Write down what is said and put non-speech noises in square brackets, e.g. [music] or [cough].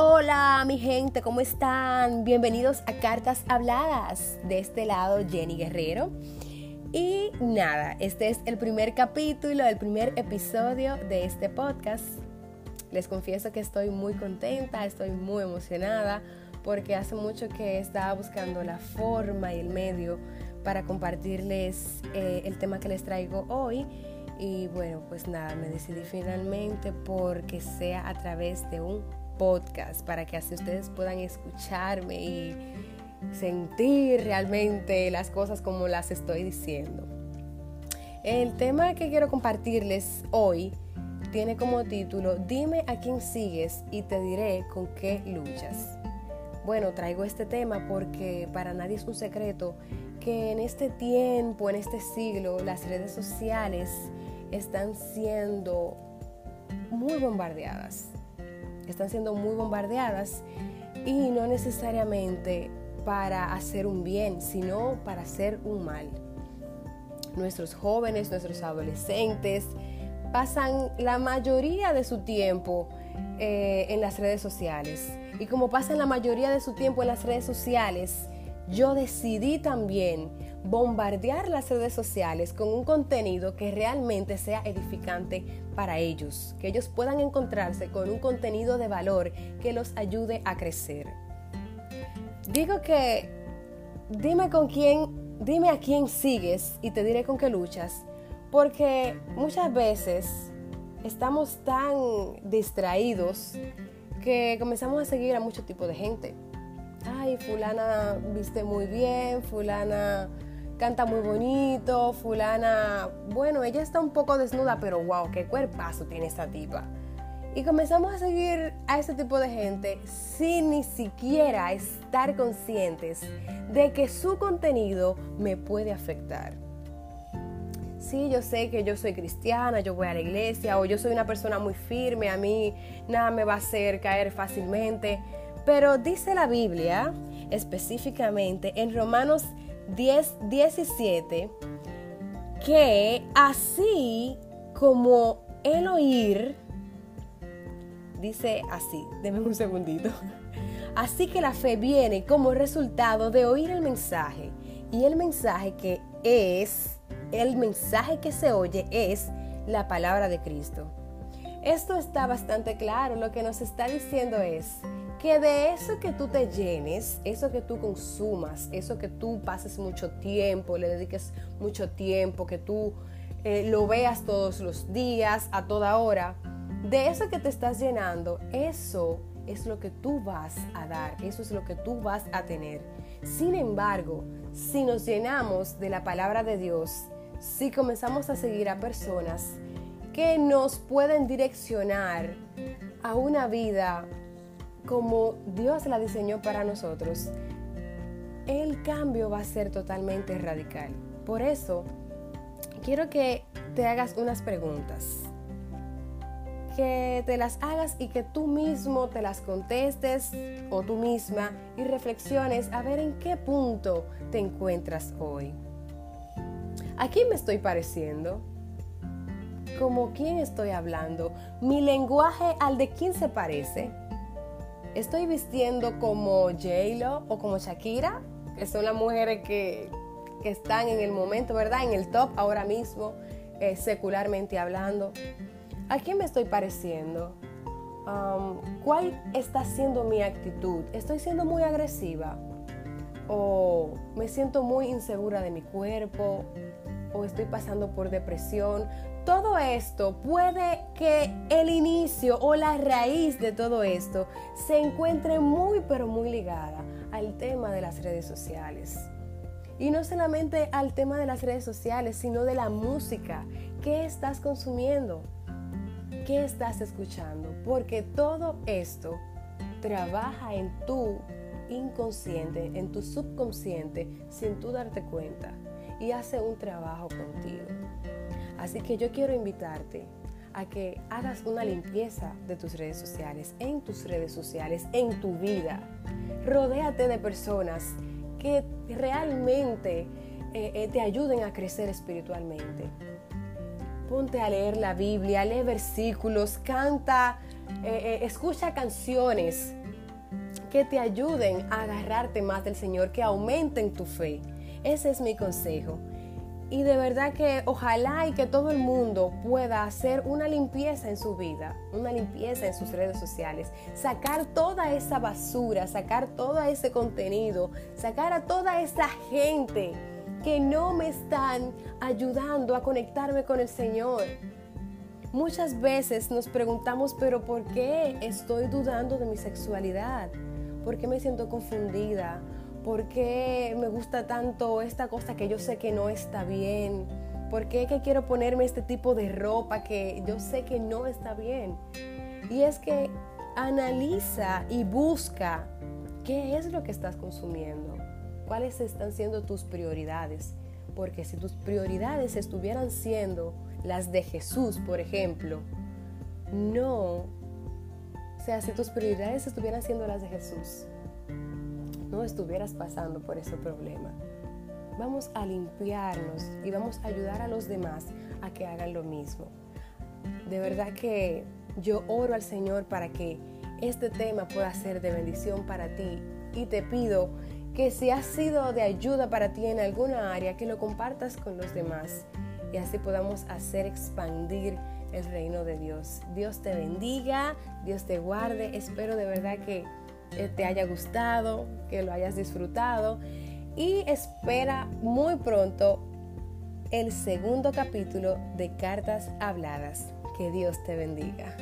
Hola mi gente, ¿cómo están? Bienvenidos a Cartas Habladas. De este lado Jenny Guerrero. Y nada, este es el primer capítulo, el primer episodio de este podcast. Les confieso que estoy muy contenta, estoy muy emocionada porque hace mucho que estaba buscando la forma y el medio para compartirles eh, el tema que les traigo hoy. Y bueno, pues nada, me decidí finalmente porque sea a través de un podcast para que así ustedes puedan escucharme y sentir realmente las cosas como las estoy diciendo. El tema que quiero compartirles hoy tiene como título Dime a quién sigues y te diré con qué luchas. Bueno, traigo este tema porque para nadie es un secreto que en este tiempo, en este siglo, las redes sociales están siendo muy bombardeadas están siendo muy bombardeadas y no necesariamente para hacer un bien, sino para hacer un mal. Nuestros jóvenes, nuestros adolescentes pasan la mayoría de su tiempo eh, en las redes sociales. Y como pasan la mayoría de su tiempo en las redes sociales, yo decidí también bombardear las redes sociales con un contenido que realmente sea edificante para ellos, que ellos puedan encontrarse con un contenido de valor que los ayude a crecer. Digo que dime con quién, dime a quién sigues y te diré con qué luchas, porque muchas veces estamos tan distraídos que comenzamos a seguir a mucho tipo de gente ay, fulana viste muy bien, fulana canta muy bonito, fulana, bueno, ella está un poco desnuda, pero wow, qué cuerpazo tiene esta tipa. Y comenzamos a seguir a ese tipo de gente sin ni siquiera estar conscientes de que su contenido me puede afectar. Sí, yo sé que yo soy cristiana, yo voy a la iglesia o yo soy una persona muy firme, a mí nada me va a hacer caer fácilmente, pero dice la Biblia, específicamente en Romanos 10, 17, que así como el oír, dice así, denme un segundito. [laughs] Así que la fe viene como resultado de oír el mensaje. Y el mensaje que es, el mensaje que se oye es la palabra de Cristo. Esto está bastante claro. Lo que nos está diciendo es que de eso que tú te llenes, eso que tú consumas, eso que tú pases mucho tiempo, le dediques mucho tiempo, que tú eh, lo veas todos los días, a toda hora, de eso que te estás llenando, eso es lo que tú vas a dar, eso es lo que tú vas a tener. Sin embargo, si nos llenamos de la palabra de Dios, si comenzamos a seguir a personas que nos pueden direccionar a una vida como Dios la diseñó para nosotros, el cambio va a ser totalmente radical. Por eso, quiero que te hagas unas preguntas. Que te las hagas y que tú mismo te las contestes o tú misma y reflexiones a ver en qué punto te encuentras hoy. ¿A quién me estoy pareciendo? ¿Como quién estoy hablando? ¿Mi lenguaje al de quién se parece? Estoy vistiendo como J-Lo o como Shakira, que son las mujeres que, están en el momento, ¿verdad? En el top ahora mismo, eh, secularmente hablando. ¿A quién me estoy pareciendo? Um, ¿Cuál está siendo mi actitud? ¿Estoy siendo muy agresiva? ¿O me siento muy insegura de mi cuerpo? ¿O estoy pasando por depresión? todo esto puede que el inicio o la raíz de todo esto se encuentre muy pero muy ligada al tema de las redes sociales. Y no solamente al tema de las redes sociales, sino de la música. ¿Qué estás consumiendo? ¿Qué estás escuchando? Porque todo esto trabaja en tu inconsciente, en tu subconsciente, sin tú darte cuenta. Y hace un trabajo contigo. Así que yo quiero invitarte a que hagas una limpieza de tus redes sociales, en tus redes sociales, en tu vida. Rodéate de personas que realmente eh, eh, te ayuden a crecer espiritualmente. ponte a leer la Biblia, lee versículos, canta, eh, escucha canciones que te ayuden a agarrarte más del Señor, que aumenten tu fe. Ese es mi consejo. Y de verdad que ojalá y que todo el mundo pueda hacer una limpieza en su vida, una limpieza en sus redes sociales, sacar toda esa basura, sacar todo ese contenido, sacar a toda esa gente que no me están ayudando a conectarme con el Señor. Muchas veces nos preguntamos, pero ¿por qué estoy dudando de mi sexualidad? ¿Por qué me siento confundida? ¿Por qué me gusta tanto esta cosa que yo sé que no está bien? ¿Por qué que quiero ponerme este tipo de ropa que yo sé que no está bien? Y es que analiza y busca qué es lo que estás consumiendo, cuáles están siendo tus prioridades. Porque si tus prioridades estuvieran siendo las de Jesús, por ejemplo, no, o sea, si tus prioridades estuvieran siendo las de Jesús, no estuvieras pasando por ese problema. Vamos a limpiarnos y vamos a ayudar a los demás a que hagan lo mismo. De verdad que yo oro al Señor para que este tema pueda ser de bendición para ti y te pido que si ha sido de ayuda para ti en alguna área, que lo compartas con los demás y así podamos hacer expandir el reino de Dios. Dios te bendiga, Dios te guarde. Espero de verdad que te haya gustado, que lo hayas disfrutado y espera muy pronto el segundo capítulo de Cartas Habladas. Que Dios te bendiga.